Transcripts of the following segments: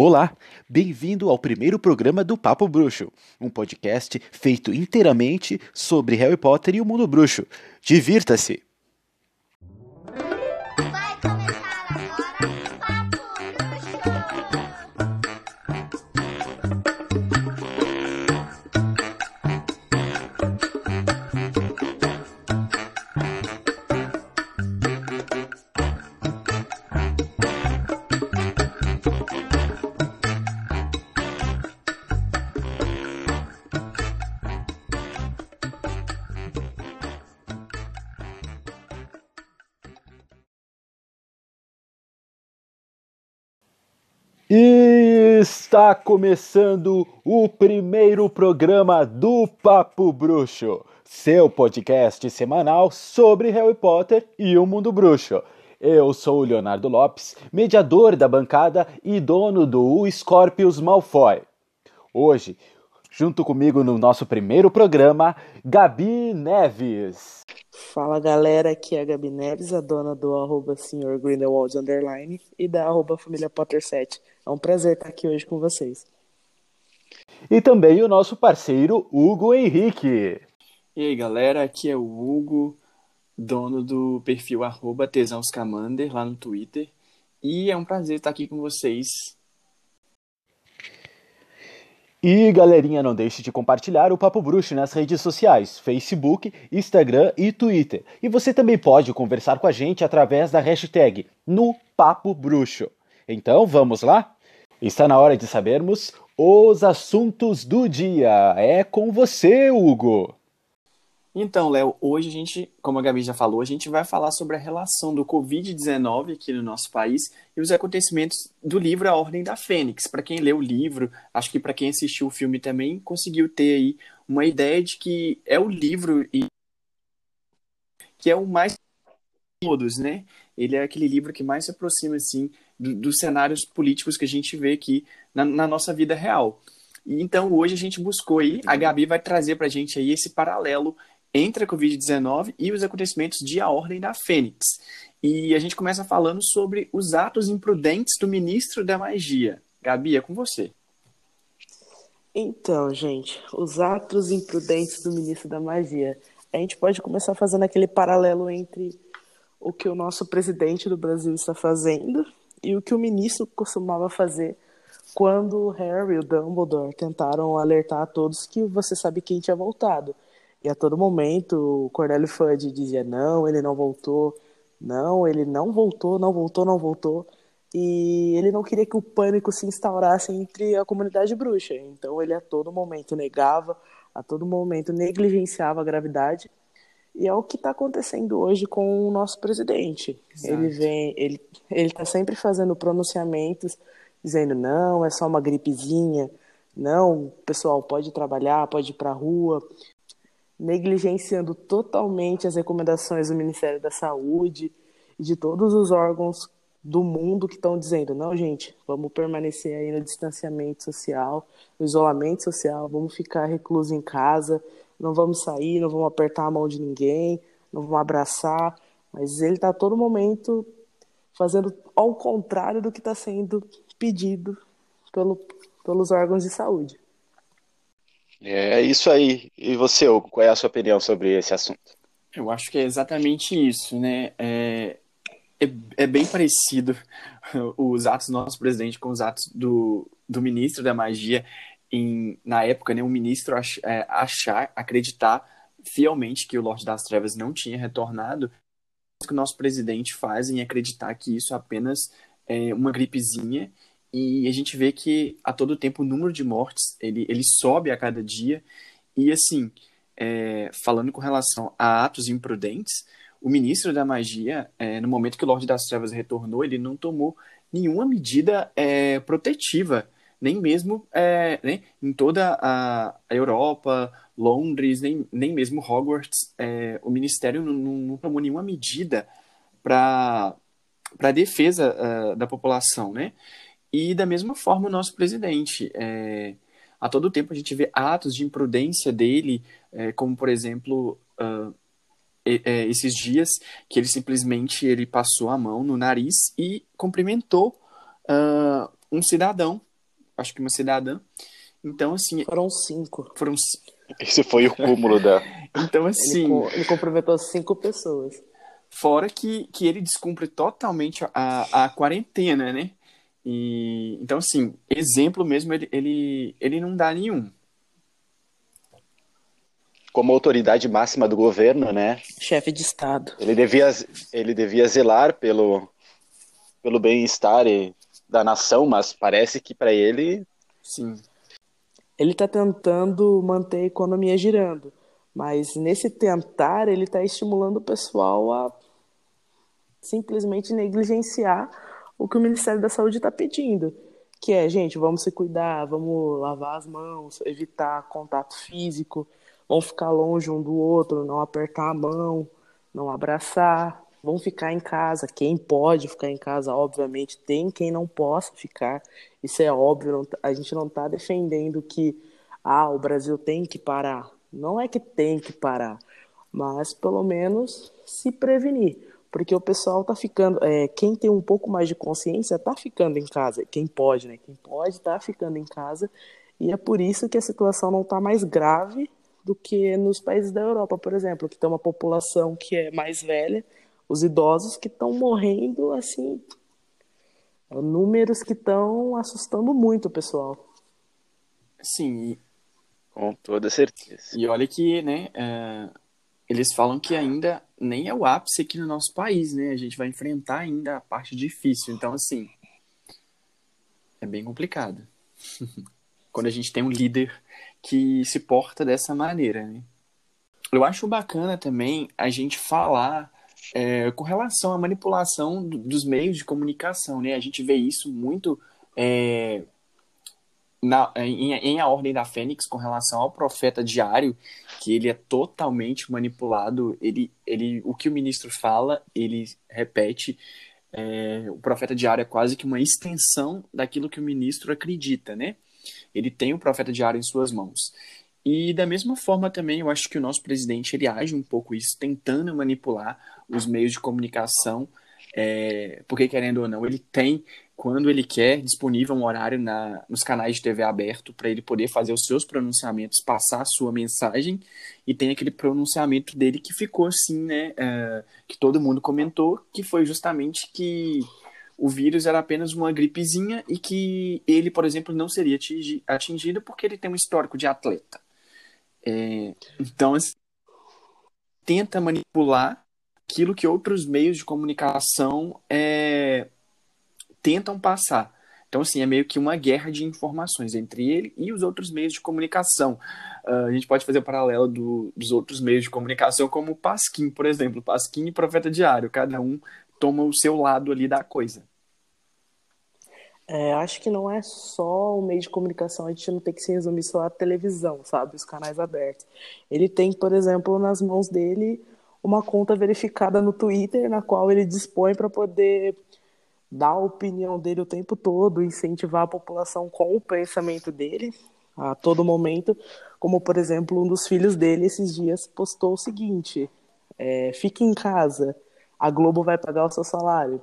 Olá, bem-vindo ao primeiro programa do Papo Bruxo, um podcast feito inteiramente sobre Harry Potter e o mundo bruxo. Divirta-se! Está começando o primeiro programa do Papo Bruxo, seu podcast semanal sobre Harry Potter e o mundo bruxo. Eu sou o Leonardo Lopes, mediador da bancada e dono do Scorpius Malfoy. Hoje, junto comigo no nosso primeiro programa, Gabi Neves. Fala galera, aqui é a Gabi Neves, a dona do arroba Sr. Grindelwald Underline e da arroba Família Potter 7. É um prazer estar aqui hoje com vocês. E também o nosso parceiro Hugo Henrique. E aí galera, aqui é o Hugo, dono do perfil arroba tesãoscamander lá no Twitter. E é um prazer estar aqui com vocês. E galerinha, não deixe de compartilhar o Papo Bruxo nas redes sociais, Facebook, Instagram e Twitter. E você também pode conversar com a gente através da hashtag no Papo Bruxo. Então vamos lá? Está na hora de sabermos os assuntos do dia. É com você, Hugo. Então, Léo, hoje a gente, como a Gabi já falou, a gente vai falar sobre a relação do Covid-19 aqui no nosso país e os acontecimentos do livro A Ordem da Fênix. Para quem leu o livro, acho que para quem assistiu o filme também conseguiu ter aí uma ideia de que é o livro e que é o mais todos, né? Ele é aquele livro que mais se aproxima assim do- dos cenários políticos que a gente vê aqui na, na nossa vida real. E então hoje a gente buscou aí, a Gabi vai trazer pra gente aí esse paralelo entre a Covid-19 e os acontecimentos de A Ordem da Fênix. E a gente começa falando sobre os atos imprudentes do ministro da Magia. Gabi, é com você. Então, gente, os atos imprudentes do ministro da Magia. A gente pode começar fazendo aquele paralelo entre o que o nosso presidente do Brasil está fazendo e o que o ministro costumava fazer quando Harry e o Dumbledore tentaram alertar a todos que você sabe quem tinha voltado. E a todo momento o Cornélio Fudge dizia: não, ele não voltou, não, ele não voltou, não voltou, não voltou. E ele não queria que o pânico se instaurasse entre a comunidade bruxa. Então ele a todo momento negava, a todo momento negligenciava a gravidade. E é o que está acontecendo hoje com o nosso presidente. Exato. Ele vem, ele ele está sempre fazendo pronunciamentos dizendo não, é só uma gripezinha, não, pessoal pode trabalhar, pode ir para a rua, negligenciando totalmente as recomendações do Ministério da Saúde e de todos os órgãos do mundo que estão dizendo, não, gente, vamos permanecer aí no distanciamento social, no isolamento social, vamos ficar recluso em casa, não vamos sair, não vamos apertar a mão de ninguém, não vamos abraçar, mas ele está a todo momento fazendo ao contrário do que está sendo pedido pelo, pelos órgãos de saúde. É isso aí. E você, Hugo, qual é a sua opinião sobre esse assunto? Eu acho que é exatamente isso, né? É, é, é bem parecido os atos do nosso presidente com os atos do, do ministro da magia. Em, na época, né, o ministro ach, é, achar, acreditar fielmente que o Lorde das Trevas não tinha retornado. O que o nosso presidente faz em acreditar que isso é apenas é, uma gripezinha. E a gente vê que a todo tempo o número de mortes ele, ele sobe a cada dia. E assim, é, falando com relação a atos imprudentes, o ministro da magia, é, no momento que o Lorde das Trevas retornou, ele não tomou nenhuma medida é, protetiva, nem mesmo é, né, em toda a, Europa, Londres, nem, nem mesmo Hogwarts, é, o ministério não, não, não tomou nenhuma medida para a defesa uh, da população, né? E da mesma forma o nosso presidente, é, a todo tempo a gente vê atos de imprudência dele, é, como por exemplo uh, esses dias que ele simplesmente ele passou a mão no nariz e cumprimentou uh, um cidadão acho que uma cidadã. Então, assim, Foram cinco. foram. Esse foi o cúmulo da. Então, Ele, assim, co- ele cumprimentou cinco pessoas. fora que, que ele descumpre totalmente a, a quarentena, né? E, então, assim, exemplo mesmo, ele, ele, ele não dá nenhum. Como autoridade máxima do governo, né? Chefe de Estado. Ele devia, ele devia zelar pelo, pelo bem-estar e- da nação, mas parece que para ele Sim. Ele está tentando manter a economia girando, mas nesse tentar ele está estimulando o pessoal a simplesmente negligenciar o que o Ministério da Saúde está pedindo, que é, gente, vamos se cuidar, vamos lavar as mãos, evitar contato físico, vamos ficar longe um do outro, não apertar a mão, não abraçar, vão ficar em casa. Quem pode ficar em casa, obviamente, tem quem não possa ficar. Isso é óbvio, não tá- a gente não está defendendo que ah, o Brasil tem que parar. Não é que tem que parar, mas pelo menos se prevenir. Porque o pessoal tá ficando, é, quem tem um pouco mais de consciência tá ficando em casa. Quem pode, né? Quem pode tá ficando em casa. E é por isso que a situação não tá mais grave do que nos países da Europa, por exemplo, que tem uma população que é mais velha, os idosos que estão morrendo assim, números que estão assustando muito o pessoal. Sim, com toda certeza. e olha que, né, é, eles falam que ainda nem é o ápice aqui no nosso país, né? A gente vai enfrentar ainda a parte difícil. Então, assim, é bem complicado. Quando a gente tem um líder que se porta dessa maneira, né? Eu acho bacana também a gente falar é, com relação à manipulação do- dos meios de comunicação, né? A gente vê isso muito é, na- em, em A Ordem da Fênix com relação ao profeta diário, que ele é totalmente manipulado. Ele, ele, o que o ministro fala, ele repete. É, o profeta diário é quase que uma extensão daquilo que o ministro acredita, né? Ele tem o profeta diário em suas mãos. E da mesma forma também, eu acho que o nosso presidente ele age um pouco isso, tentando manipular os meios de comunicação, é, porque querendo ou não, ele tem, quando ele quer, disponível um horário na, nos canais de TV aberto para ele poder fazer os seus pronunciamentos, passar a sua mensagem, e tem aquele pronunciamento dele que ficou assim, né, é, que todo mundo comentou, que foi justamente que o vírus era apenas uma gripezinha e que ele, por exemplo, não seria atingi- atingido porque ele tem um histórico de atleta. É, então, assim, tenta manipular aquilo que outros meios de comunicação é, tentam passar. Então, assim, é meio que uma guerra de informações entre ele e os outros meios de comunicação. Ah, a gente pode fazer o paralelo do- dos outros meios de comunicação, como o Pasquim, por exemplo. Pasquim e Profeta Diário. Cada um toma o seu lado ali da coisa. É, acho que não é só o meio de comunicação, a gente não tem que se resumir só à televisão, sabe? Os canais abertos. Ele tem, por exemplo, nas mãos dele uma conta verificada no Twitter, na qual ele dispõe para poder dar a opinião dele o tempo todo, incentivar a população com o pensamento dele a todo momento. Como, por exemplo, um dos filhos dele esses dias postou o seguinte: é, fique em casa, a Globo vai pagar o seu salário.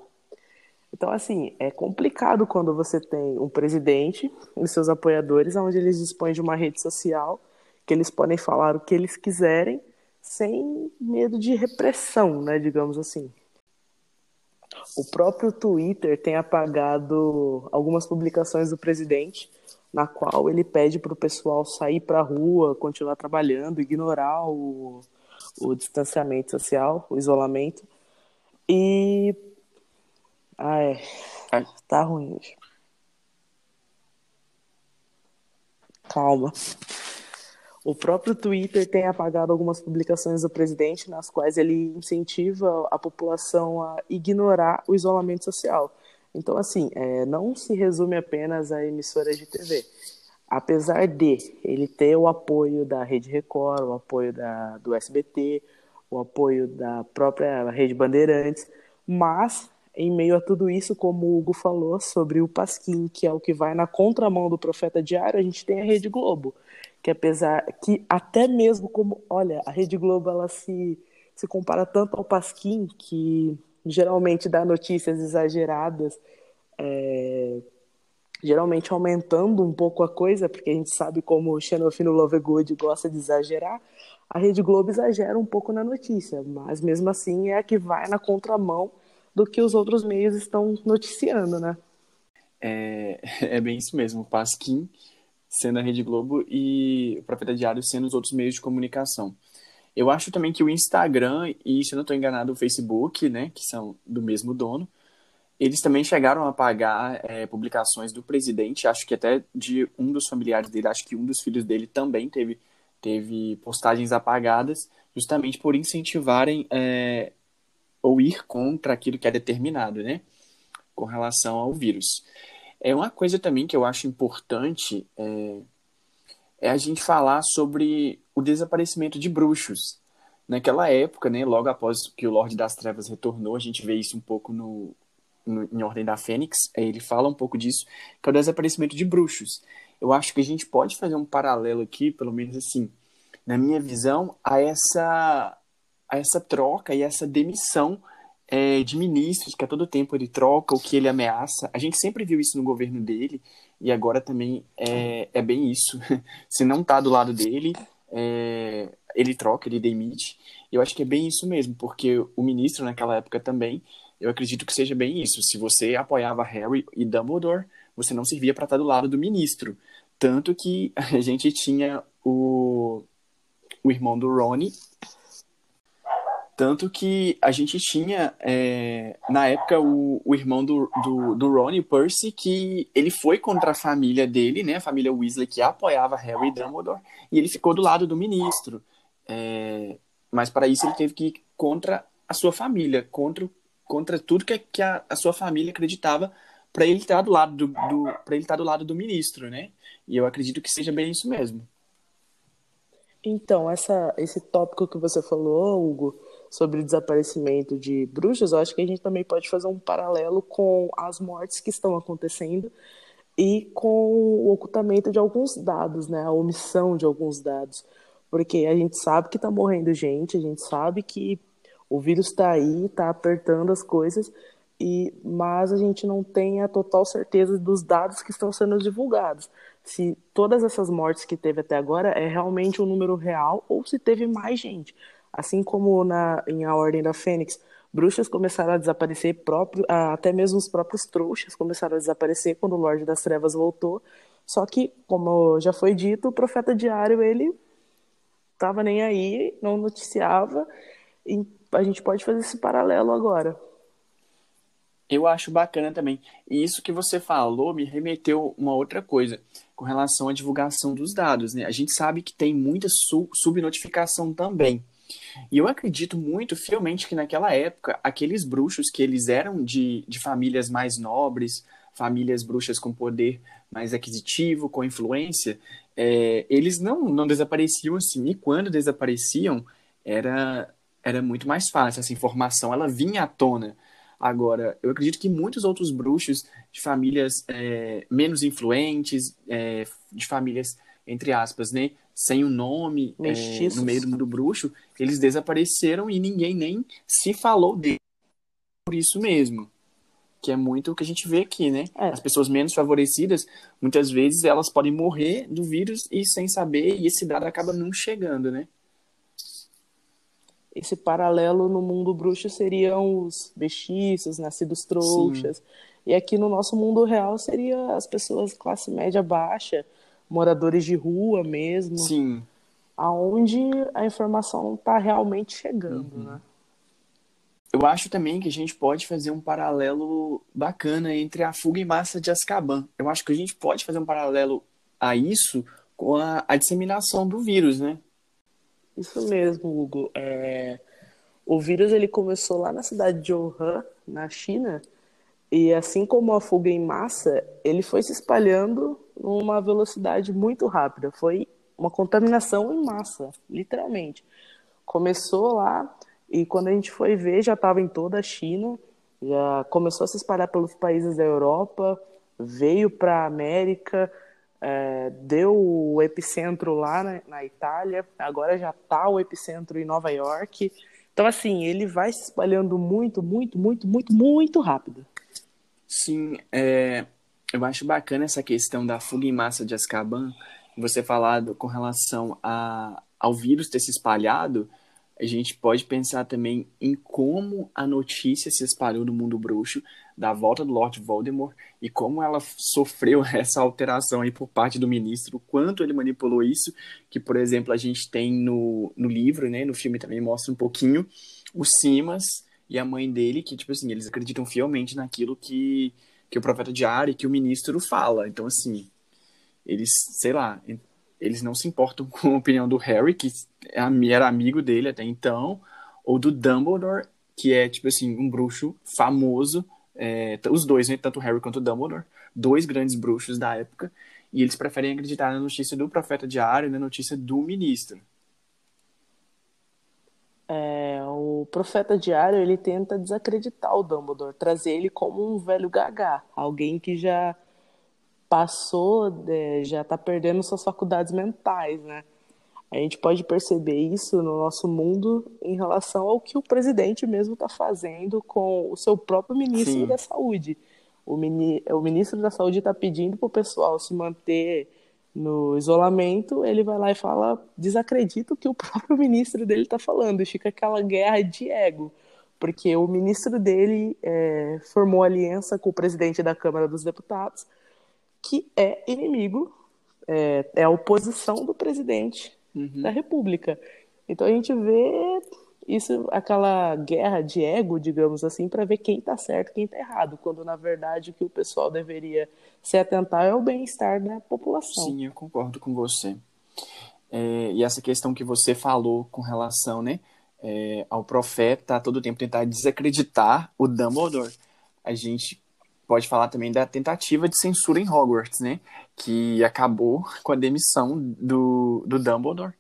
Então, assim, é complicado quando você tem um presidente e seus apoiadores, onde eles dispõem de uma rede social, que eles podem falar o que eles quiserem, sem medo de repressão, né, digamos assim. O próprio Twitter tem apagado algumas publicações do presidente, na qual ele pede para o pessoal sair para a rua, continuar trabalhando, ignorar o, o distanciamento social, o isolamento. E ah, é. Ai. Tá ruim hoje. Calma. O próprio Twitter tem apagado algumas publicações do presidente nas quais ele incentiva a população a ignorar o isolamento social. Então, assim, é, não se resume apenas a emissoras de TV. Apesar de ele ter o apoio da Rede Record, o apoio da, do SBT, o apoio da própria Rede Bandeirantes, mas em meio a tudo isso, como o Hugo falou sobre o Pasquim, que é o que vai na contramão do Profeta Diário, a gente tem a Rede Globo, que apesar que até mesmo como, olha, a Rede Globo ela se se compara tanto ao Pasquim que geralmente dá notícias exageradas, é, geralmente aumentando um pouco a coisa, porque a gente sabe como o Xenofino Lovegood gosta de exagerar, a Rede Globo exagera um pouco na notícia, mas mesmo assim é a que vai na contramão do que os outros meios estão noticiando, né? É, é bem isso mesmo, o Pasquim sendo a Rede Globo e o Profeta Diário sendo os outros meios de comunicação. Eu acho também que o Instagram e, se eu não estou enganado, o Facebook, né, que são do mesmo dono, eles também chegaram a pagar é, publicações do presidente, acho que até de um dos familiares dele, acho que um dos filhos dele também teve, teve postagens apagadas, justamente por incentivarem é, ou ir contra aquilo que é determinado, né? Com relação ao vírus. É uma coisa também que eu acho importante é, é a gente falar sobre o desaparecimento de bruxos. Naquela época, né, logo após que o Lorde das Trevas retornou, a gente vê isso um pouco no, no, em Ordem da Fênix, ele fala um pouco disso, que é o desaparecimento de bruxos. Eu acho que a gente pode fazer um paralelo aqui, pelo menos assim, na minha visão, a essa, a essa troca e essa demissão é, de ministros, que a todo tempo ele troca o que ele ameaça. A gente sempre viu isso no governo dele, e agora também é, é bem isso. Se não tá do lado dele, é, ele troca, ele demite. Eu acho que é bem isso mesmo, porque o ministro naquela época também, eu acredito que seja bem isso. Se você apoiava Harry e Dumbledore, você não servia para estar do lado do ministro. Tanto que a gente tinha o, o irmão do Ronnie tanto que a gente tinha, é, na época, o, o irmão do, do, do Ron, Percy, que ele foi contra a família dele, né, a família Weasley, que apoiava Harry e Dumbledore, e ele ficou do lado do ministro. É, mas para isso ele teve que ir contra a sua família, contra, contra tudo que, que a, a sua família acreditava para ele estar do lado do, do para ele estar do lado do ministro, né? E eu acredito que seja bem isso mesmo. Então, essa, esse tópico que você falou, Hugo, sobre o desaparecimento de bruxas, eu acho que a gente também pode fazer um paralelo com as mortes que estão acontecendo e com o ocultamento de alguns dados, né? A omissão de alguns dados. Porque a gente sabe que está morrendo gente, a gente sabe que o vírus está aí, está apertando as coisas, e mas a gente não tem a total certeza dos dados que estão sendo divulgados. Se todas essas mortes que teve até agora é realmente um número real ou se teve mais gente. Assim como na, em A Ordem da Fênix, bruxas começaram a desaparecer, próprio, até mesmo os próprios trouxas começaram a desaparecer quando o Lorde das Trevas voltou. Só que, como já foi dito, o Profeta Diário, ele estava nem aí, não noticiava, e a gente pode fazer esse paralelo agora. Eu acho bacana também. E isso que você falou me remeteu uma outra coisa com relação à divulgação dos dados. Né? A gente sabe que tem muita subnotificação também. E eu acredito muito fielmente que naquela época, aqueles bruxos que eles eram de, de famílias mais nobres, famílias bruxas com poder mais aquisitivo, com influência, é, eles não, não desapareciam assim. E quando desapareciam, era, era muito mais fácil. Essa informação ela vinha à tona. Agora, eu acredito que muitos outros bruxos de famílias é, menos influentes, é, de famílias, entre aspas, né, sem o um nome é, no meio do mundo bruxo, eles desapareceram e ninguém nem se falou dele por isso mesmo. Que é muito o que a gente vê aqui, né? É. As pessoas menos favorecidas, muitas vezes elas podem morrer do vírus e sem saber, e esse dado acaba não chegando, né? Esse paralelo no mundo bruxo seriam os bestiços, nascidos trouxas. Sim. E aqui no nosso mundo real seria as pessoas classe média baixa, moradores de rua mesmo. Sim. Aonde a informação está realmente chegando, uhum. né? Eu acho também que a gente pode fazer um paralelo bacana entre a fuga em massa de Azkaban. Eu acho que a gente pode fazer um paralelo a isso com a, a disseminação do vírus, né? Isso mesmo, Hugo. É... O vírus ele começou lá na cidade de Wuhan, na China, e assim como a fuga em massa, ele foi se espalhando numa velocidade muito rápida. Foi uma contaminação em massa, literalmente. Começou lá e quando a gente foi ver já estava em toda a China, já começou a se espalhar pelos países da Europa, veio para a América, é, deu o epicentro lá na, na Itália, agora já está o epicentro em Nova York. Então, assim, ele vai se espalhando muito, muito, muito, muito, muito rápido. Sim, é, eu acho bacana essa questão da fuga em massa de Azkaban, você falado com relação a, ao vírus ter se espalhado, a gente pode pensar também em como a notícia se espalhou no mundo bruxo da volta do Lord Voldemort e como ela sofreu essa alteração aí por parte do ministro, quanto ele manipulou isso, que, por exemplo, a gente tem no, no livro, né, no filme também mostra um pouquinho, o Simas e a mãe dele, que, tipo assim, eles acreditam fielmente naquilo que, que o profeta diário e que o ministro fala. Então, assim, eles, sei lá, eles não se importam com a opinião do Harry, que é era amigo dele até então, ou do Dumbledore, que é, tipo assim, um bruxo famoso, é, os dois, né, tanto o Harry quanto o Dumbledore, dois grandes bruxos da época, e eles preferem acreditar na notícia do profeta diário e na notícia do ministro. É, o profeta diário ele tenta desacreditar o Dumbledore, trazer ele como um velho gagá, alguém que já passou, é, já está perdendo suas faculdades mentais, né? A gente pode perceber isso no nosso mundo em relação ao que o presidente mesmo está fazendo com o seu próprio ministro Sim. da Saúde. O, mini, o ministro da Saúde está pedindo para o pessoal se manter no isolamento, ele vai lá e fala, desacredita o que o próprio ministro dele está falando, e fica aquela guerra de ego, porque o ministro dele é, formou aliança com o presidente da Câmara dos Deputados, que é inimigo, é, é a oposição do presidente uhum. da República. Então a gente vê isso, aquela guerra de ego, digamos assim, para ver quem está certo, quem está errado, quando na verdade o que o pessoal deveria se atentar é o bem-estar da população. Sim, eu concordo com você. É, e essa questão que você falou com relação, né, é, ao profeta a todo tempo tentar desacreditar o Dumbledore, a gente pode falar também da tentativa de censura em Hogwarts, né, que acabou com a demissão do, do Dumbledore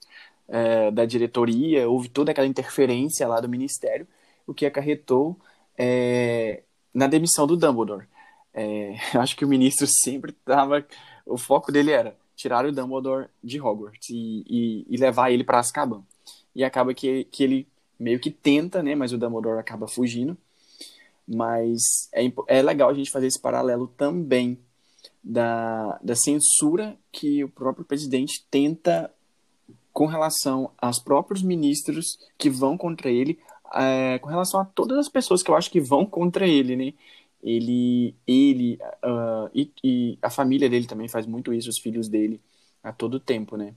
é, da diretoria, houve toda aquela interferência lá do ministério, o que acarretou é, na demissão do Dumbledore. É, eu acho que o ministro sempre estava. O foco dele era tirar o Dumbledore de Hogwarts e, e, e levar ele para Azkaban. E acaba que, que ele meio que tenta, né? Mas o Dumbledore acaba fugindo. Mas é, é legal a gente fazer esse paralelo também da, da censura que o próprio presidente tenta com relação aos próprios ministros que vão contra ele, é, com relação a todas as pessoas que eu acho que vão contra ele, né? Ele, ele uh, e, e, a família dele também faz muito isso, os filhos dele, a todo tempo, né?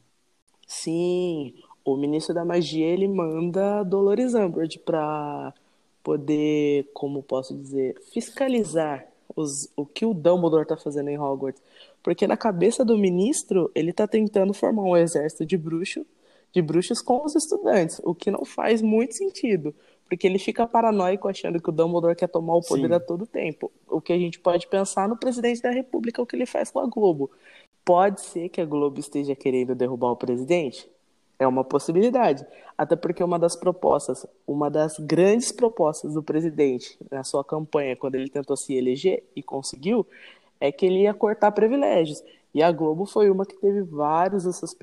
Sim, o ministro da magia ele manda Dolores Umbridge para poder, como posso dizer, fiscalizar os, o que o Dumbledore está fazendo em Hogwarts. Porque na cabeça do ministro, ele está tentando formar um exército de bruxo, de bruxos com os estudantes, o que não faz muito sentido, porque ele fica paranoico achando que o Dumbledore quer tomar o poder Sim. a todo tempo. O que a gente pode pensar no presidente da República, o que ele faz com a Globo. Pode ser que a Globo esteja querendo derrubar o presidente? É uma possibilidade. Até porque uma das propostas, uma das grandes propostas do presidente na sua campanha, quando ele tentou se eleger e conseguiu, é que ele ia cortar privilégios. E a Globo foi uma que teve vários desses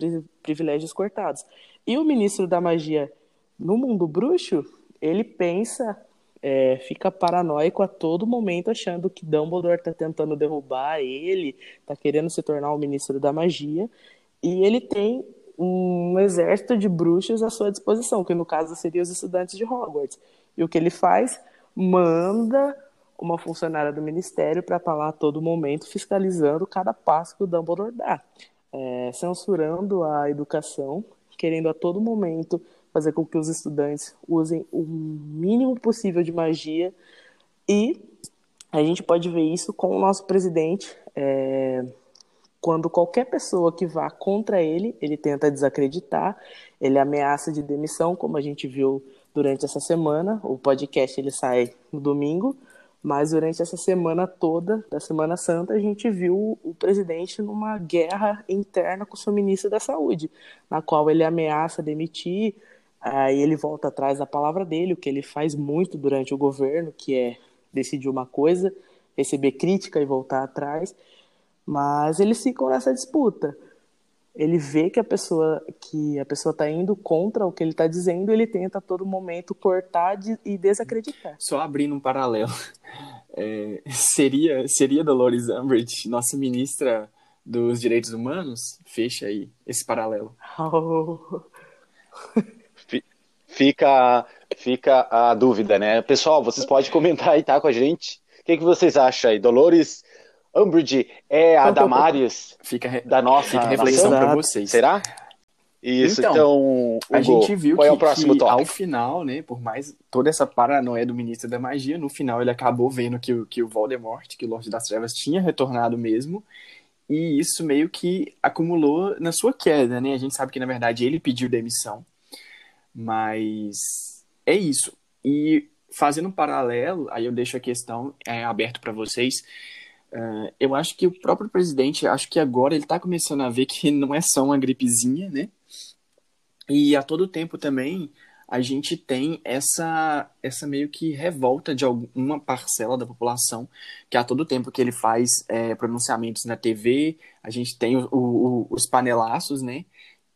privilégios cortados. E o ministro da magia no mundo bruxo, ele pensa, é, fica paranoico a todo momento, achando que Dumbledore está tentando derrubar ele, está querendo se tornar o ministro da magia. E ele tem um exército de bruxos à sua disposição, que no caso seriam os estudantes de Hogwarts. E o que ele faz? Manda uma funcionária do ministério para estar tá lá a todo momento fiscalizando cada passo que o Dumbledore dá, é, censurando a educação, querendo a todo momento fazer com que os estudantes usem o mínimo possível de magia e a gente pode ver isso com o nosso presidente. É, quando qualquer pessoa que vá contra ele, ele tenta desacreditar, ele ameaça de demissão, como a gente viu durante essa semana. O podcast ele sai no domingo, mas durante essa semana toda, da Semana Santa, a gente viu o presidente numa guerra interna com o seu ministro da Saúde, na qual ele ameaça demitir, aí ele volta atrás da palavra dele, o que ele faz muito durante o governo, que é decidir uma coisa, receber crítica e voltar atrás. Mas eles ficam nessa disputa. Ele vê que a pessoa que a pessoa está indo contra o que ele está dizendo, ele tenta a todo momento cortar de, e desacreditar. Só abrindo um paralelo, é, seria seria Dolores Umbridge, nossa ministra dos Direitos Humanos? Fecha aí esse paralelo. Oh. Fica, fica a dúvida, né? Pessoal, vocês podem comentar aí, tá, com a gente. O que, que vocês acham aí? Dolores Umbridge é a Damares Fica, re- da nossa fica a reflexão para vocês. Será? Isso, Então, então, A Hugo, gente viu qual que, é o próximo que, ao final, né, por mais toda essa paranoia do ministro da magia, no final ele acabou vendo que, o- que o Voldemort, que o Lorde das Trevas tinha retornado mesmo, e isso meio que acumulou na sua queda, né? A gente sabe que na verdade ele pediu demissão, mas é isso. E fazendo um paralelo, aí eu deixo a questão é, aberta para vocês. Eh, eu acho que o próprio presidente, acho que agora ele está começando a ver que não é só uma gripezinha, né? E a todo tempo também a gente tem essa, essa meio que revolta de alguma parcela da população, que a todo tempo que ele faz é, pronunciamentos na TV, a gente tem o- o- os panelaços, né?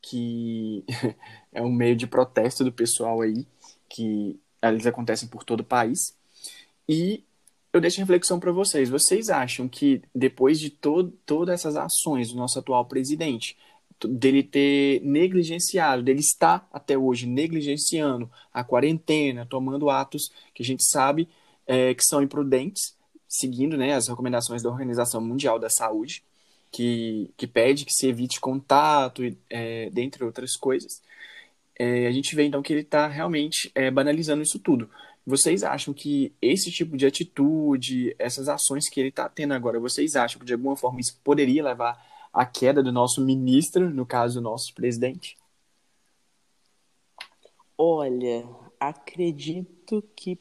Que é um meio de protesto do pessoal aí, que eles acontecem por todo o país. E eu deixo a reflexão para vocês. Vocês acham que depois de to todas essas ações do nosso atual presidente, dele ter negligenciado, dele estar até hoje negligenciando a quarentena, tomando atos que a gente sabe é, que são imprudentes, seguindo né, as recomendações da Organização Mundial da Saúde, que, que pede que se evite contato, é, dentre outras coisas. É, a gente vê então que ele está realmente é, banalizando isso tudo. Vocês acham que esse tipo de atitude, essas ações que ele está tendo agora, vocês acham que de alguma forma isso poderia levar à queda do nosso ministro, no caso, o nosso presidente? Olha, acredito que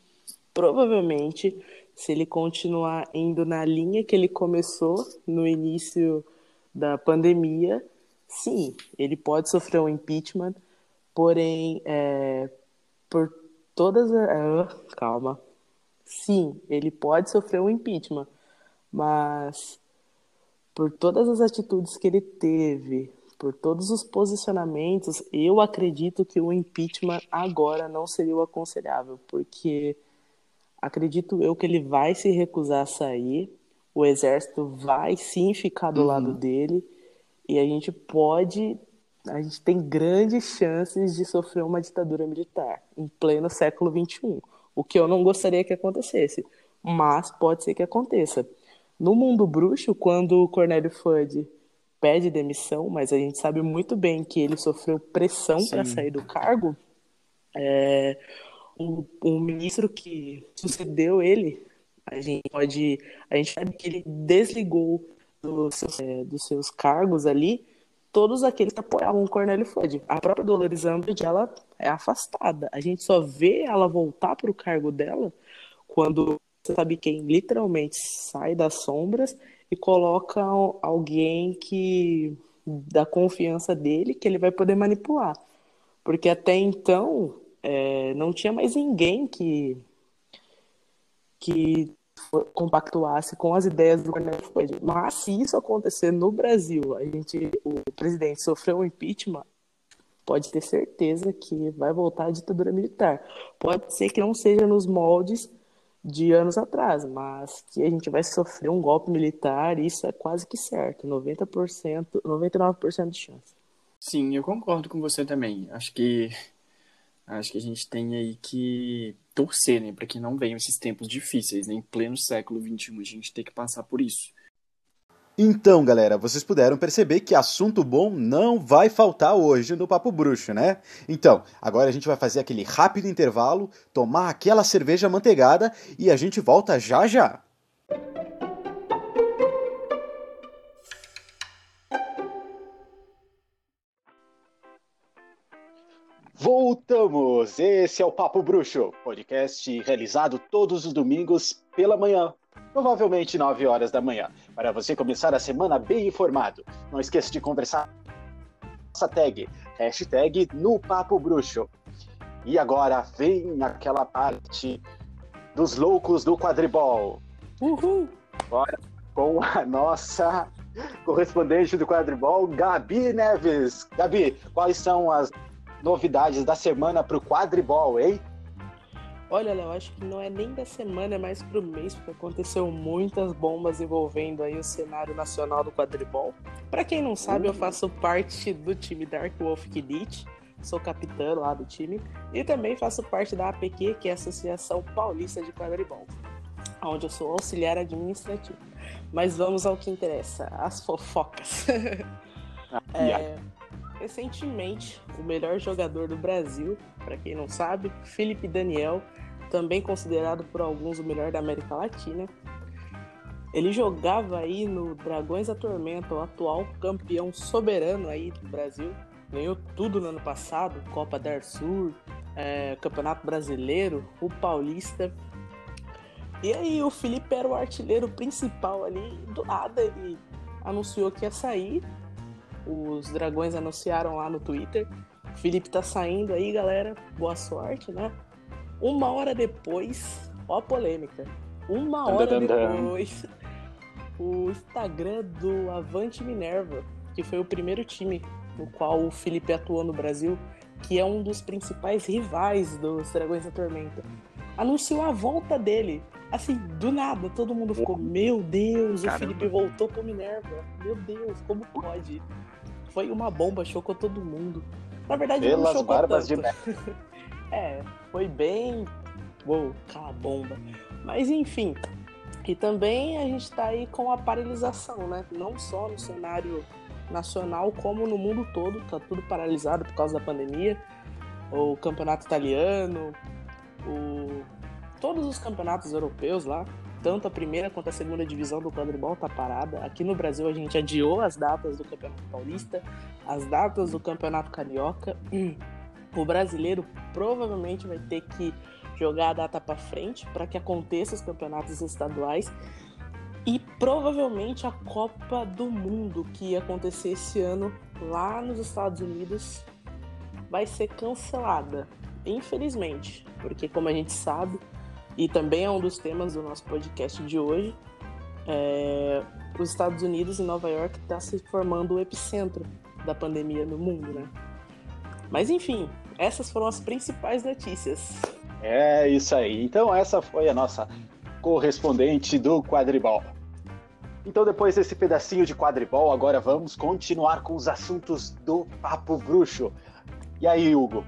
provavelmente, se ele continuar indo na linha que ele começou no início da pandemia, sim, ele pode sofrer um impeachment, porém, é, por todas as. ah, calma. Sim, ele pode sofrer um impeachment, mas por todas as atitudes que ele teve, por todos os posicionamentos, eu acredito que o impeachment agora não seria o aconselhável, porque acredito eu que ele vai se recusar a sair, o exército vai sim ficar do lado dele, e a gente pode, a gente tem grandes chances de sofrer uma ditadura militar em pleno século XXI, o que eu não gostaria que acontecesse, mas pode ser que aconteça. No mundo bruxo, quando o Cornélio Fudge pede demissão, mas a gente sabe muito bem que ele sofreu pressão para sair do cargo, é, o, o ministro que sucedeu ele, a gente pode, a gente sabe que ele desligou dos seus, é, dos seus cargos ali todos aqueles que apoiavam o Cornélio Fudge. A própria Dolores Umbridge, ela é afastada. A gente só vê ela voltar para o cargo dela quando você sabe quem literalmente sai das sombras e coloca al- alguém que da confiança dele que ele vai poder manipular. Porque até então é, não tinha mais ninguém que que compactuasse com as ideias do Cornélio Fudge. Mas se isso acontecer no Brasil, a gente, o presidente sofreu um impeachment, pode ter certeza que vai voltar a ditadura militar. Pode ser que não seja nos moldes de anos atrás, mas que a gente vai sofrer um golpe militar, isso é quase que certo, 90%, 99% de chance. Sim, eu concordo com você também. Acho que acho que a gente tem aí que torcer, né, para que não venham esses tempos difíceis, né, em pleno século XXI, a gente tem que passar por isso. Então, galera, vocês puderam perceber que assunto bom não vai faltar hoje no Papo Bruxo, né? Então, agora a gente vai fazer aquele rápido intervalo, tomar aquela cerveja manteigada e a gente volta já já. Voltamos! Esse é o Papo Bruxo, podcast realizado todos os domingos pela manhã, provavelmente 9 horas da manhã, para você começar a semana bem informado. Não esqueça de conversar nossa tag, hashtag no Papo Bruxo. E agora vem aquela parte dos loucos do quadribol. Uhul! Bora com a nossa correspondente do quadribol, Gabi Neves. Gabi, quais são as novidades da semana para o quadribol, hein? Olha, Léo, acho que não é nem da semana, é mais pro mês, porque aconteceu muitas bombas envolvendo aí o cenário nacional do quadribol. Para quem não sabe, eu faço parte do time Dark Wolf Elite, sou capitã lá do time, e também faço parte da APQ, que é a Associação Paulista de Quadribol, onde eu sou auxiliar administrativo. Mas vamos ao que interessa, as fofocas. é, recentemente, o melhor jogador do Brasil, para quem não sabe, Felipe Daniel, também considerado por alguns o melhor da América Latina. Ele jogava aí no Dragões da Tormenta, o atual campeão soberano aí do Brasil. Ganhou tudo no ano passado, Copa da Sur, é, Campeonato Brasileiro, o Paulista. E aí o Felipe era o artilheiro principal ali, do nada ele anunciou que ia sair. Os Dragões anunciaram lá no Twitter. O Felipe tá saindo aí, galera. Boa sorte, né? Uma hora depois, ó a polêmica. Uma hora depois, o Instagram do Avante Minerva, que foi o primeiro time no qual o Felipe atuou no Brasil, que é um dos principais rivais dos Dragões da Tormenta, anunciou a volta dele. Assim, do nada, todo mundo ficou: Meu Deus, o Caramba. Felipe voltou pro Minerva. Meu Deus, como pode? Foi uma bomba, chocou todo mundo. Na verdade, não Pelas chocou barbas de tanto. É, foi bem. Uou, aquela bomba. Mas enfim. E também a gente tá aí com a paralisação, né? Não só no cenário nacional, como no mundo todo. Tá tudo paralisado por causa da pandemia. O campeonato italiano, o... todos os campeonatos europeus lá. Tanto a primeira quanto a segunda divisão do quadribol tá parada. Aqui no Brasil a gente adiou as datas do Campeonato Paulista, as datas do Campeonato Carioca. O brasileiro provavelmente vai ter que jogar a data para frente para que aconteça os campeonatos estaduais e provavelmente a Copa do Mundo que ia acontecer esse ano lá nos Estados Unidos vai ser cancelada, infelizmente, porque como a gente sabe e também é um dos temas do nosso podcast de hoje, é, os Estados Unidos e Nova York está se formando o epicentro da pandemia no mundo, né? Mas enfim, essas foram as principais notícias. É isso aí. Então essa foi a nossa correspondente do quadribol. Então depois desse pedacinho de quadribol, agora vamos continuar com os assuntos do Papo Bruxo. E aí, Hugo,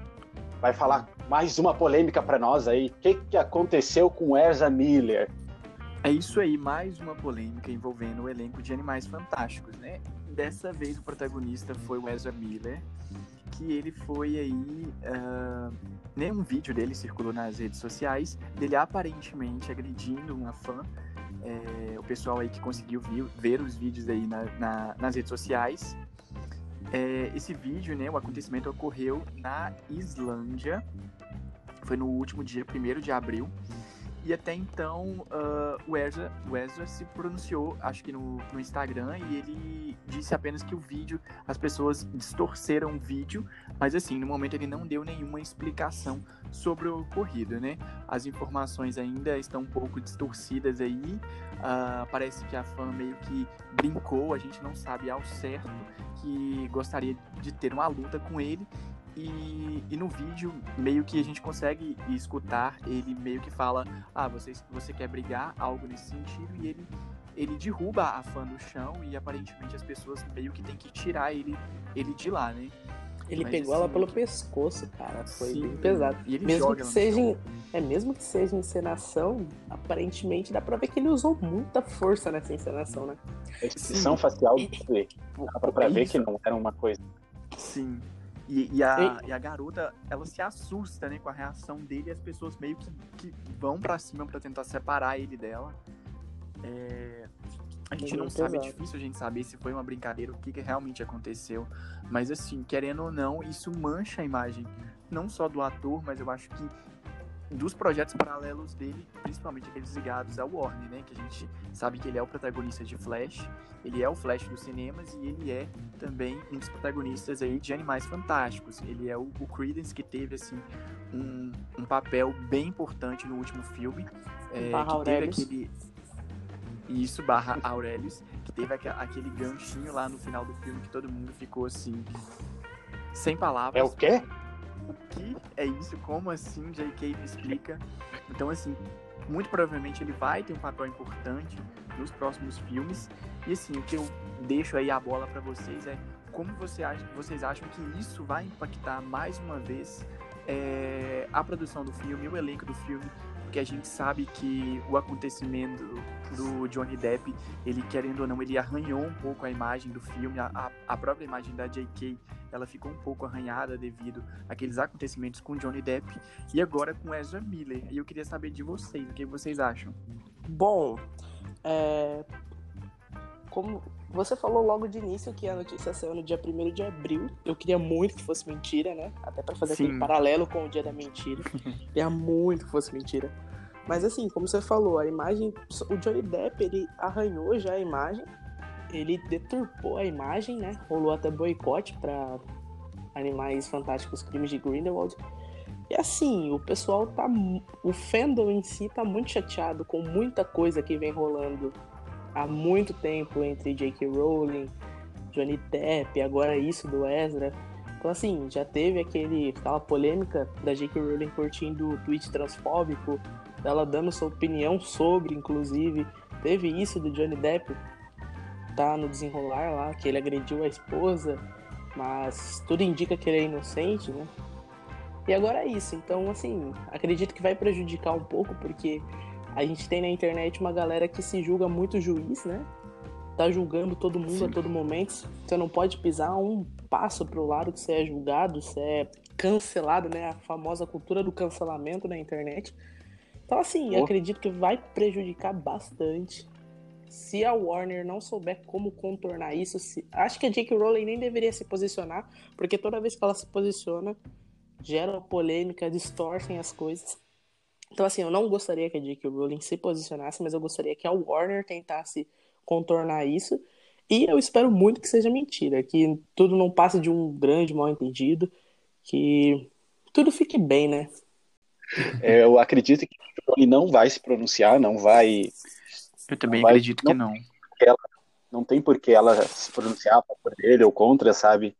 vai falar mais uma polêmica para nós aí? O que, que aconteceu com Erza Miller? É isso aí, mais uma polêmica envolvendo o elenco de Animais Fantásticos, né? Dessa vez o protagonista foi o Ezra Miller, que ele foi aí. né, um vídeo dele circulou nas redes sociais, dele aparentemente agredindo uma fã. É, o pessoal aí que conseguiu vi- ver os vídeos aí na- na- nas redes sociais. É, esse vídeo, né, o acontecimento ocorreu na Islândia. Foi no último dia, 1 de abril. E até então, ah, o, Ezra, o Ezra se pronunciou, acho que no, no Instagram, e ele disse apenas que o vídeo, as pessoas distorceram o vídeo, mas assim, no momento ele não deu nenhuma explicação sobre o ocorrido, né? As informações ainda estão um pouco distorcidas aí, ah, parece que a fã meio que brincou, a gente não sabe ao certo que gostaria de ter uma luta com ele, e, e no vídeo, meio que a gente consegue escutar ele meio que fala: Ah, você, você quer brigar? Algo nesse sentido. E ele, ele derruba a fã do chão e aparentemente as pessoas meio que tem que tirar ele, ele de lá, né? Ele Mas, pegou ela assim, pelo pescoço, cara. Foi Sim, bem pesado. E ele Mesmo joga que no seja em, é mesmo que seja encenação, aparentemente dá pra ver que ele usou muita força nessa encenação, né? A expressão facial dele. Dá pra ver que não era uma coisa. Sim. E, e a, e a garota, ela se assusta, né, com a reação dele e as pessoas meio que, que vão pra cima pra tentar separar ele dela. É, A gente Bem não sabe, é difícil a gente saber se foi uma brincadeira, o que, que realmente aconteceu. Mas assim, querendo ou não, isso mancha a imagem, não só do ator, mas eu acho que dos projetos paralelos dele, principalmente aqueles ligados ao Warner, né? Que a gente sabe que ele é o protagonista de Flash, ele é o Flash dos cinemas e ele é também um dos protagonistas aí de Animais Fantásticos. Ele é o, o Credence que teve assim um, um papel bem importante no último filme, é, Barra que teve Aurelius. aquele E isso barra Aurelius, que teve aque- aquele ganchinho lá no final do filme que todo mundo ficou assim, sem palavras. É o quê? O que é isso? Como assim? J.K. me explica. Então, assim, muito provavelmente ele vai ter um papel importante nos próximos filmes. E assim, o que eu deixo aí a bola pra vocês é como você acha, vocês acham que isso vai impactar mais uma vez é, a produção do filme, o elenco do filme, porque a gente sabe que o acontecimento do Johnny Depp, ele querendo ou não, ele arranhou um pouco a imagem do filme, a, a- própria imagem da J.K. ela ficou um pouco arranhada devido àqueles acontecimentos com Johnny Depp e agora com Ezra Miller. E eu queria saber de vocês, o que vocês acham? Bom, é, como você falou logo de início que a notícia saiu no dia 1 de abril, eu queria muito que fosse mentira, né? Até pra fazer Sim. aquele paralelo com o dia da mentira. queria muito que fosse mentira. Mas assim, como você falou, a imagem. O Johnny Depp, ele arranhou já a imagem, ele deturpou a imagem, né? Rolou até boicote pra Animais Fantásticos Crimes de Grindelwald. E assim, o pessoal tá. O fandom em si tá muito chateado com muita coisa que vem rolando há muito tempo entre J.K. Rowling, Johnny Depp, agora isso do Ezra. Então, assim, já teve aquele, aquela polêmica da J.K. Rowling curtindo o tweet transfóbico, dela dando sua opinião sobre, inclusive. Teve isso do Johnny Depp, tá no desenrolar lá, que ele agrediu a esposa, mas tudo indica que ele é inocente, né? E agora é isso. Então, assim, acredito que vai prejudicar um pouco, porque a gente tem na internet uma galera que se julga muito juiz, né? Tá julgando todo mundo Sim. a todo momento. Você não pode pisar um passo pro lado que você é julgado, você é cancelado, né? A famosa cultura do cancelamento na internet. Então, assim, Oh. acredito que vai prejudicar bastante. Se a Warner não souber como contornar isso, se- acho que a J.K. Rowling nem deveria se posicionar, porque toda vez que ela se posiciona, gera uma polêmica, distorcem as coisas. Então, assim, eu não gostaria que a J.K. Rowling se posicionasse, mas eu gostaria que a Warner tentasse contornar isso. E eu espero muito que seja mentira, que tudo não passe de um grande mal entendido, que tudo fique bem, né? É, Eu acredito que ele não vai se pronunciar, não vai. Eu também Vai- acredito que não. Não tem por que ela se pronunciar a favor dele ou contra, sabe?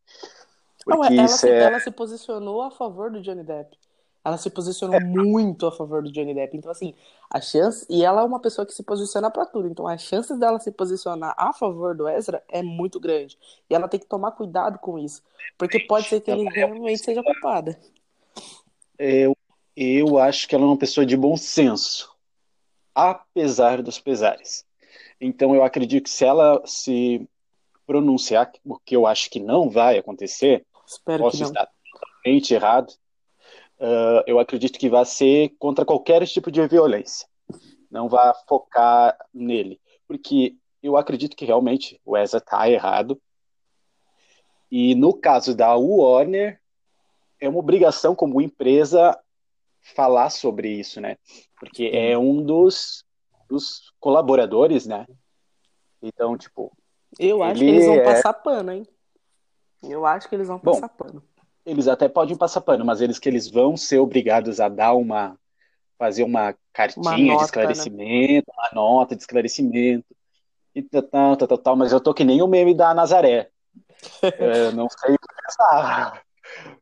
Não, Porque ela, isso se, é. ela se posicionou a favor do Johnny Depp. Ela se posicionou muito a favor do Johnny Depp. Então, assim, a chance. E ela é uma pessoa que se posiciona pra tudo. Então, as chances dela se posicionar a favor do Ezra é muito grande. E ela tem que tomar cuidado com isso. Porque pode ser que ele realmente seja culpada. Eu, eu acho que ela é uma pessoa de bom senso, apesar dos pesares. Então, eu acredito que se ela se pronunciar, o que eu acho que não vai acontecer, Espero posso estar totalmente errado, ah, eu acredito que vai ser contra qualquer tipo de violência. Não vai focar nele. Porque eu acredito que realmente o Ezra está errado. E no caso da Warner, é uma obrigação como empresa falar sobre isso, né? Porque é um dos, dos colaboradores, né? Então, tipo, Eu acho que Ele eles vão é- passar pano, hein? Eu acho que eles vão Bom, passar pano. Eles até podem passar pano, mas eles que eles vão ser obrigados a dar uma fazer uma cartinha Uma de nota, né? esclarecimento, uma nota de esclarecimento e tal, tal, tal, tal, mas eu tô que nem o meme da Nazaré. Eu não sei o que pensar.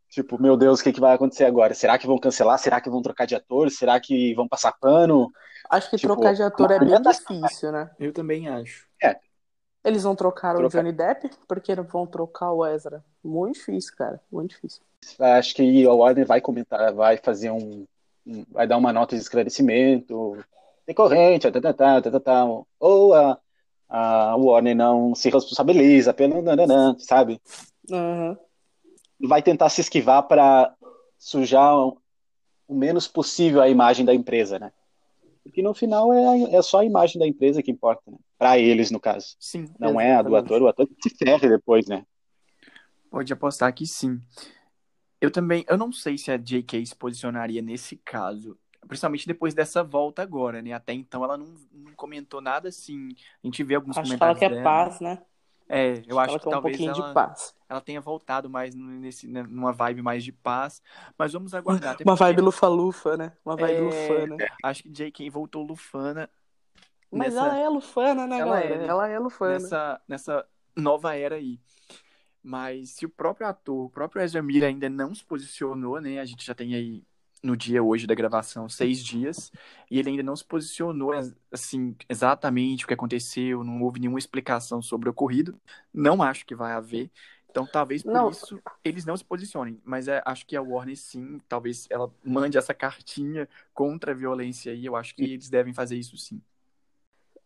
Tipo, meu Deus, o que que vai acontecer agora? Será que vão cancelar? Será que vão trocar de ator? Será que vão passar pano? Acho que Tipo, trocar de ator é bem difícil, né? Eu também acho. Eles vão trocar o Trocar. Johnny Depp porque vão trocar o Ezra. Muito difícil, cara. Muito difícil. Acho que a Warner vai comentar, vai fazer um, vai dar uma nota de esclarecimento decorrente, tá, tá, tá, tá, tá, tá, ou a, a Warner não se responsabiliza pelo nananã, sabe? Aham. Vai tentar se esquivar para sujar o, o menos possível a imagem da empresa, né? Porque no final é, é só a imagem da empresa que importa, né? Para eles, no caso. Sim, Não é a do ator, o ator que se ferre depois, né? pode apostar que sim. Eu também, eu não sei se a J.K. se posicionaria nesse caso, principalmente depois dessa volta agora, né? Até então ela não, não comentou nada assim. A gente vê alguns Acho que ela comentários quer dela. paz, né? É, eu acho ela que quer um talvez pouquinho ela, de paz. ela tenha voltado mais nesse, né, numa vibe mais de paz. Mas vamos aguardar. Uma porque vibe lufa-lufa, né? Uma vibe É. lufana. Acho que J.K. voltou lufana. Mas nessa- ela é lufana, né, Ela galera? é? Ela é lufana. nessa, nessa nova era aí. Mas se o próprio ator, o próprio Ezra Miller ainda não se posicionou, né? A gente já tem aí no dia hoje da gravação seis dias e ele ainda não se posicionou assim exatamente o que aconteceu, não houve nenhuma explicação sobre o ocorrido. Não acho que vai haver. Então talvez por Não. isso eles não se posicionem. Mas é, acho que a Warner sim, talvez ela mande essa cartinha contra a violência aí. Eu acho que eles devem fazer isso sim.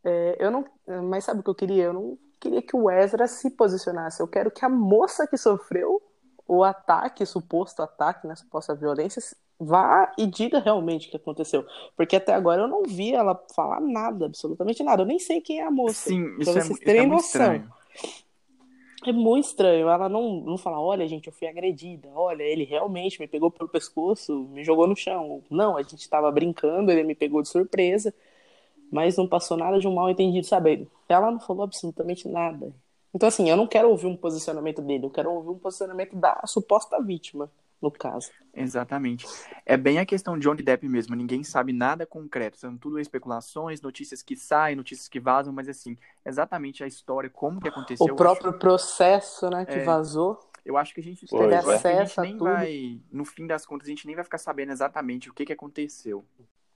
É, eu não, mas sabe o que eu queria? Eu não queria que o Ezra se posicionasse. Eu quero que a moça que sofreu o ataque, suposto ataque, né, suposta violência, vá e diga realmente o que aconteceu. Porque até agora eu não vi ela falar nada, absolutamente nada. Eu nem sei quem é a moça. Sim, isso é, vocês isso é muito noção. estranho. É muito estranho. Ela não, não fala, olha, gente, eu fui agredida. Olha, ele realmente me pegou pelo pescoço, me jogou no chão. Não, a gente tava brincando, ele me pegou de surpresa. Mas não passou nada de um mal entendido, sabe? Ela não falou absolutamente nada. Então, assim, eu não quero ouvir um posicionamento dele, eu quero ouvir um posicionamento da suposta vítima, no caso. Exatamente. É bem a questão de Johnny Depp mesmo. Ninguém sabe nada concreto. São tudo especulações, notícias que saem, notícias que vazam, mas assim, exatamente a história, como que aconteceu. O próprio processo, né, que É. vazou. acho- Eu acho que a gente, Pois acho que a gente nem tudo. vai, no fim das contas, a gente nem vai ficar sabendo exatamente o que que aconteceu.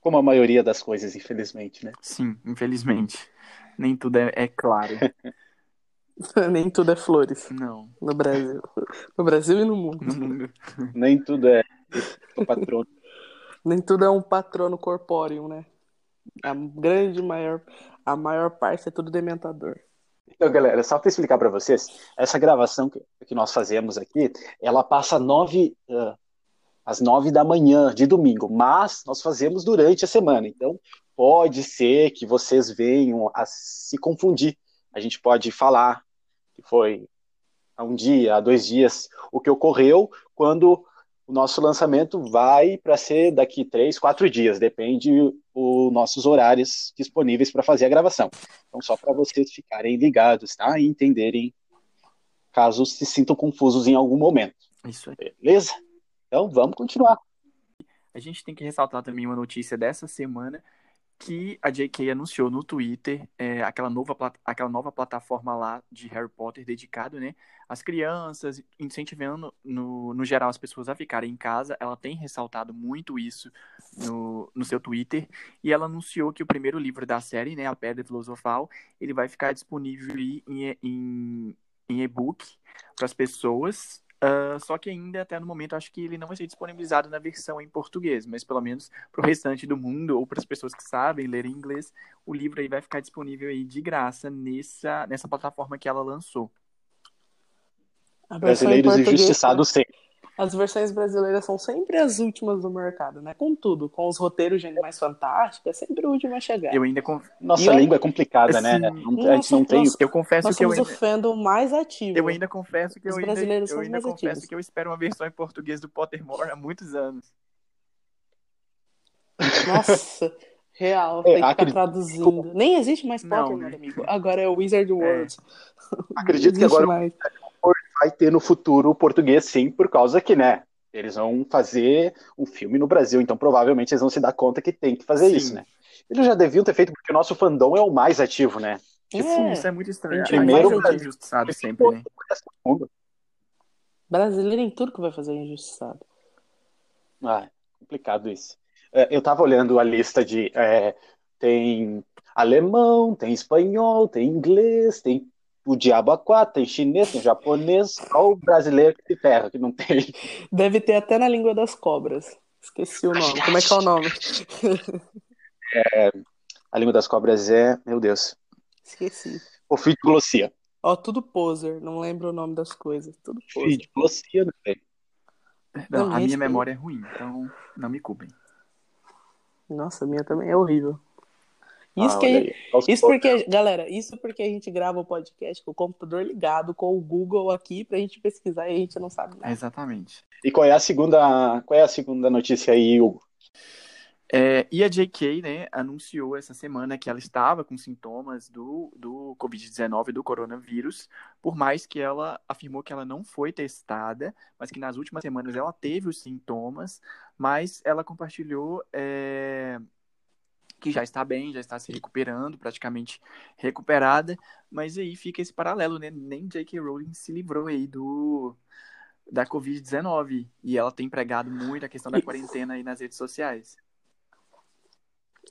Como a maioria das coisas, infelizmente, né? Sim, infelizmente. Nem tudo é, é claro. Nem tudo é flores Não, no Brasil. No Brasil e no mundo. no mundo. Nem tudo é o patrono. Nem tudo é um patrono corpóreo, né? A grande maior, a maior parte é tudo dementador. Então, galera, só para explicar para vocês, essa gravação que, que nós fazemos aqui, ela passa nove, ah, às nove da manhã de domingo, mas nós fazemos durante a semana. Então, pode ser que vocês venham a se confundir. A gente pode falar que foi há um dia, há dois dias, o que ocorreu quando o nosso lançamento vai para ser daqui três, quatro dias, depende os nossos horários disponíveis para fazer a gravação. Então, só para vocês ficarem ligados, tá? E entenderem caso se sintam confusos em algum momento. Isso aí. Beleza? Então, vamos continuar. A gente tem que ressaltar também uma notícia dessa semana que a JK anunciou no Twitter é, aquela, nova, aquela nova plataforma lá de Harry Potter dedicado, né, às crianças, incentivando no, no geral as pessoas a ficarem em casa. Ela tem ressaltado muito isso no, no seu Twitter e ela anunciou que o primeiro livro da série, né, A Pedra Filosofal, ele vai ficar disponível em, em, em e-book para as pessoas. Ah, só que ainda, até no momento, acho que ele não vai ser disponibilizado na versão em português, mas pelo menos para o restante do mundo ou para as pessoas que sabem ler inglês, o livro aí vai ficar disponível aí de graça nessa, nessa plataforma que ela lançou. Brasileiros injustiçados sempre. As versões brasileiras são sempre as últimas do mercado, né? Com tudo, com os roteiros de Animais Fantásticos, é sempre o último a chegar. Eu ainda conf... Nossa E olha- língua é complicada, né? Assim, Não- a gente não nossa, tem. nossa. eu confesso Nós que eu somos o ainda, fandom mais ativo. eu ainda confesso que eu Os ainda, brasileiros eu são os ainda mais confesso ativos. que eu espero uma versão em português do Pottermore há muitos anos. Nossa, real, É, tem que estar acredito- traduzindo. Nem existe mais Não, Potter, né? meu amigo. Agora é o Wizard World. Acredito que Não agora mais. Vai ter no futuro o português, sim, por causa que, né? Eles vão fazer um filme no Brasil, então provavelmente eles vão se dar conta que tem que fazer Sim. isso, né? Eles já deviam ter feito, porque o nosso fandom é o mais ativo, né? Sim, É, isso é muito estranho. primeiro- gente é injustiçado sempre, né? Brasileiro em tudo que vai fazer é injustiçado. Ah, complicado isso. É, Eu tava olhando a lista de. é, tem alemão, tem espanhol, tem inglês, tem o diabo a quatro, tem chinês, tem japonês. Qual o brasileiro que se ferra, que não tem? Deve ter até na língua das cobras. Esqueci o nome. Como é que é o nome? A língua das cobras é, meu Deus, Esqueci. ofidglossia. Ó, tudo poser. Não lembro o nome das coisas. Tudo poser. Né? velho? Não, Não, a minha memória é ruim, então não me culpem. Nossa, a minha também é horrível. Ah, Isso que a olha gente-. Aos Isso porque, galera, isso porque a gente grava o podcast com o computador ligado, com o Google aqui, pra gente pesquisar e a gente não sabe nada. Exatamente. E qual é a segunda, qual é a segunda notícia aí, Hugo? É, e a JK, né, anunciou essa semana que ela estava com sintomas do, do Covid-19, do coronavírus, por mais que ela afirmou que ela não foi testada, mas que nas últimas semanas ela teve os sintomas, mas ela compartilhou é, que já está bem, já está se recuperando, praticamente recuperada, mas aí fica esse paralelo, né? Nem J.K. Rowling se livrou aí do da Covid-19 e ela tem pregado muito a questão da quarentena aí nas redes sociais.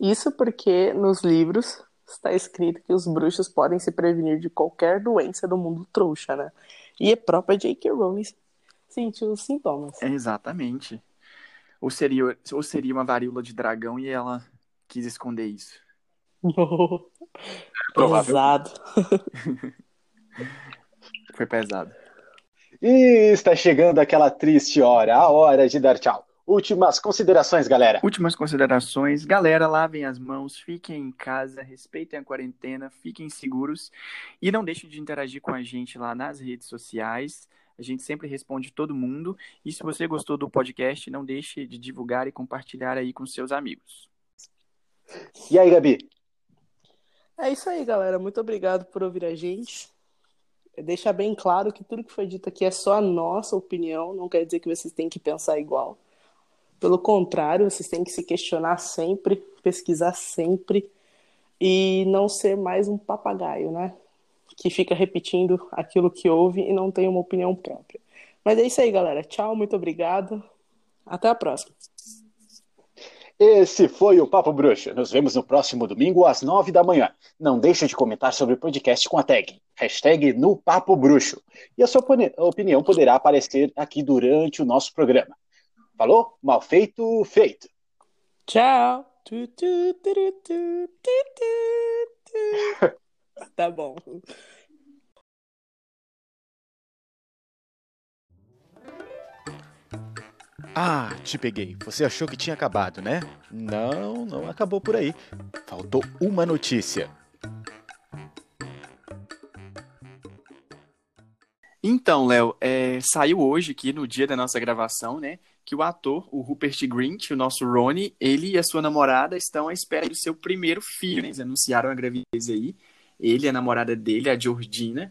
Isso porque nos livros está escrito que os bruxos podem se prevenir de qualquer doença do mundo trouxa, né? E a própria J.K. Rowling sentiu os sintomas. É, exatamente. Ou seria, ou seria uma varíola de dragão e ela quis esconder isso. Provável. Pesado. Foi pesado. E está chegando aquela triste hora, a hora de dar tchau. Últimas considerações, galera. Últimas considerações. Galera, lavem as mãos, fiquem em casa, respeitem a quarentena, fiquem seguros e não deixem de interagir com a gente lá nas redes sociais. A gente sempre responde todo mundo. E se você gostou do podcast, não deixe de divulgar e compartilhar aí com seus amigos. E aí, Gabi? É isso aí, galera. Muito obrigado por ouvir a gente. Deixar bem claro que tudo que foi dito aqui é só a nossa opinião, não quer dizer que vocês têm que pensar igual. Pelo contrário, vocês têm que se questionar sempre, pesquisar sempre e não ser mais um papagaio, né? Que fica repetindo aquilo que ouve e não tem uma opinião própria. Mas é isso aí, galera. Tchau, muito obrigado. Até a próxima. Esse foi o Papo Bruxo. Nos vemos no próximo domingo às nove da manhã. Não deixe de comentar sobre o podcast com a tag, hashtag no Papo Bruxo. E a sua opini- opinião poderá aparecer aqui durante o nosso programa. Falou? Mal feito, feito. Tchau. Tá bom. Ah, te peguei. Você achou que tinha acabado, né? Não, não acabou por aí. Faltou uma notícia. Então, Léo, é, saiu hoje aqui no dia da nossa gravação, né? Que o ator, o Rupert Grint, o nosso Ronnie, ele e a sua namorada estão à espera do seu primeiro filho, né? Eles anunciaram a gravidez aí. Ele e a namorada dele, a Georgina.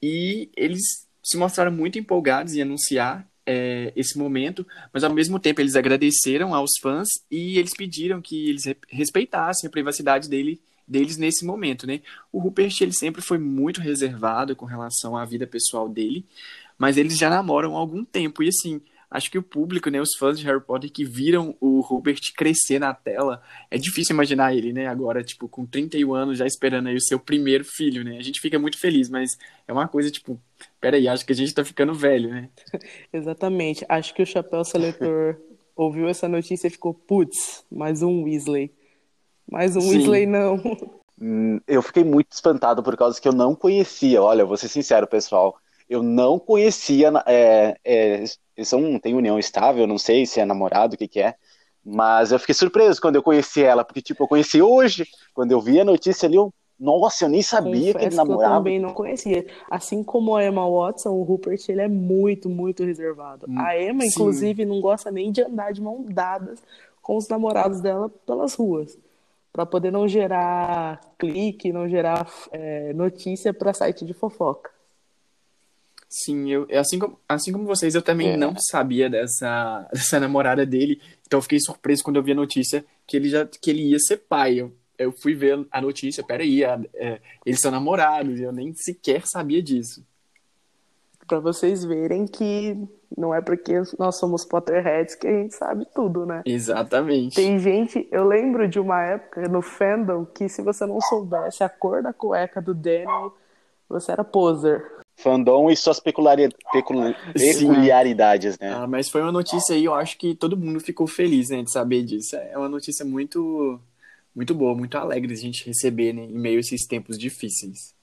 E eles se mostraram muito empolgados em anunciar é, esse momento, mas ao mesmo tempo eles agradeceram aos fãs e eles pediram que eles re- respeitassem a privacidade dele, deles nesse momento, né? O Rupert ele sempre foi muito reservado com relação à vida pessoal dele, mas eles já namoram há algum tempo e assim, acho que o público, né, os fãs de Harry Potter que viram o Rupert crescer na tela, é difícil imaginar ele, né, agora tipo com 31 anos já esperando aí o seu primeiro filho, né? A gente fica muito feliz, mas é uma coisa tipo, peraí, acho que a gente tá ficando velho, né? Exatamente. Acho que o Chapéu Seletor ouviu essa notícia e ficou, putz, mais um Weasley. Mais um Sim. Weasley não. Hum, Eu fiquei muito espantado por causa que eu não conhecia. Olha, eu vou ser sincero, pessoal. Eu não conhecia. É, é, eles são, têm união estável, não sei se é namorado, o que que é. Mas eu fiquei surpreso quando eu conheci ela, porque, tipo, eu conheci hoje. Quando eu vi a notícia ali, eu, nossa, eu nem sabia que ele Confesso que eu namorava. também não conhecia. Assim como a Emma Watson, o Rupert, ele é muito, muito reservado. Hum, A Emma, sim. inclusive, não gosta nem de andar de mão dadas com os namorados dela pelas ruas. Pra poder não gerar clique, não gerar é, notícia pra site de fofoca. Sim, eu, assim como, assim como vocês, eu também É. não sabia dessa, dessa namorada dele, então eu fiquei surpreso quando eu vi a notícia que ele já que ele ia ser pai. Eu, eu fui ver a notícia, peraí, a- é, eles são namorados, eu nem sequer sabia disso. Pra vocês verem que não é porque nós somos Potterheads que a gente sabe tudo, né? Exatamente. Tem gente, eu lembro de uma época no fandom que se você não soubesse a cor da cueca do Daniel, você era poser. Fandom e suas peculiaridades, né? Ah, mas foi uma notícia aí, eu acho que todo mundo ficou feliz, né, de saber disso. É uma notícia muito, muito boa, muito alegre de a gente receber, né, em meio a esses tempos difíceis.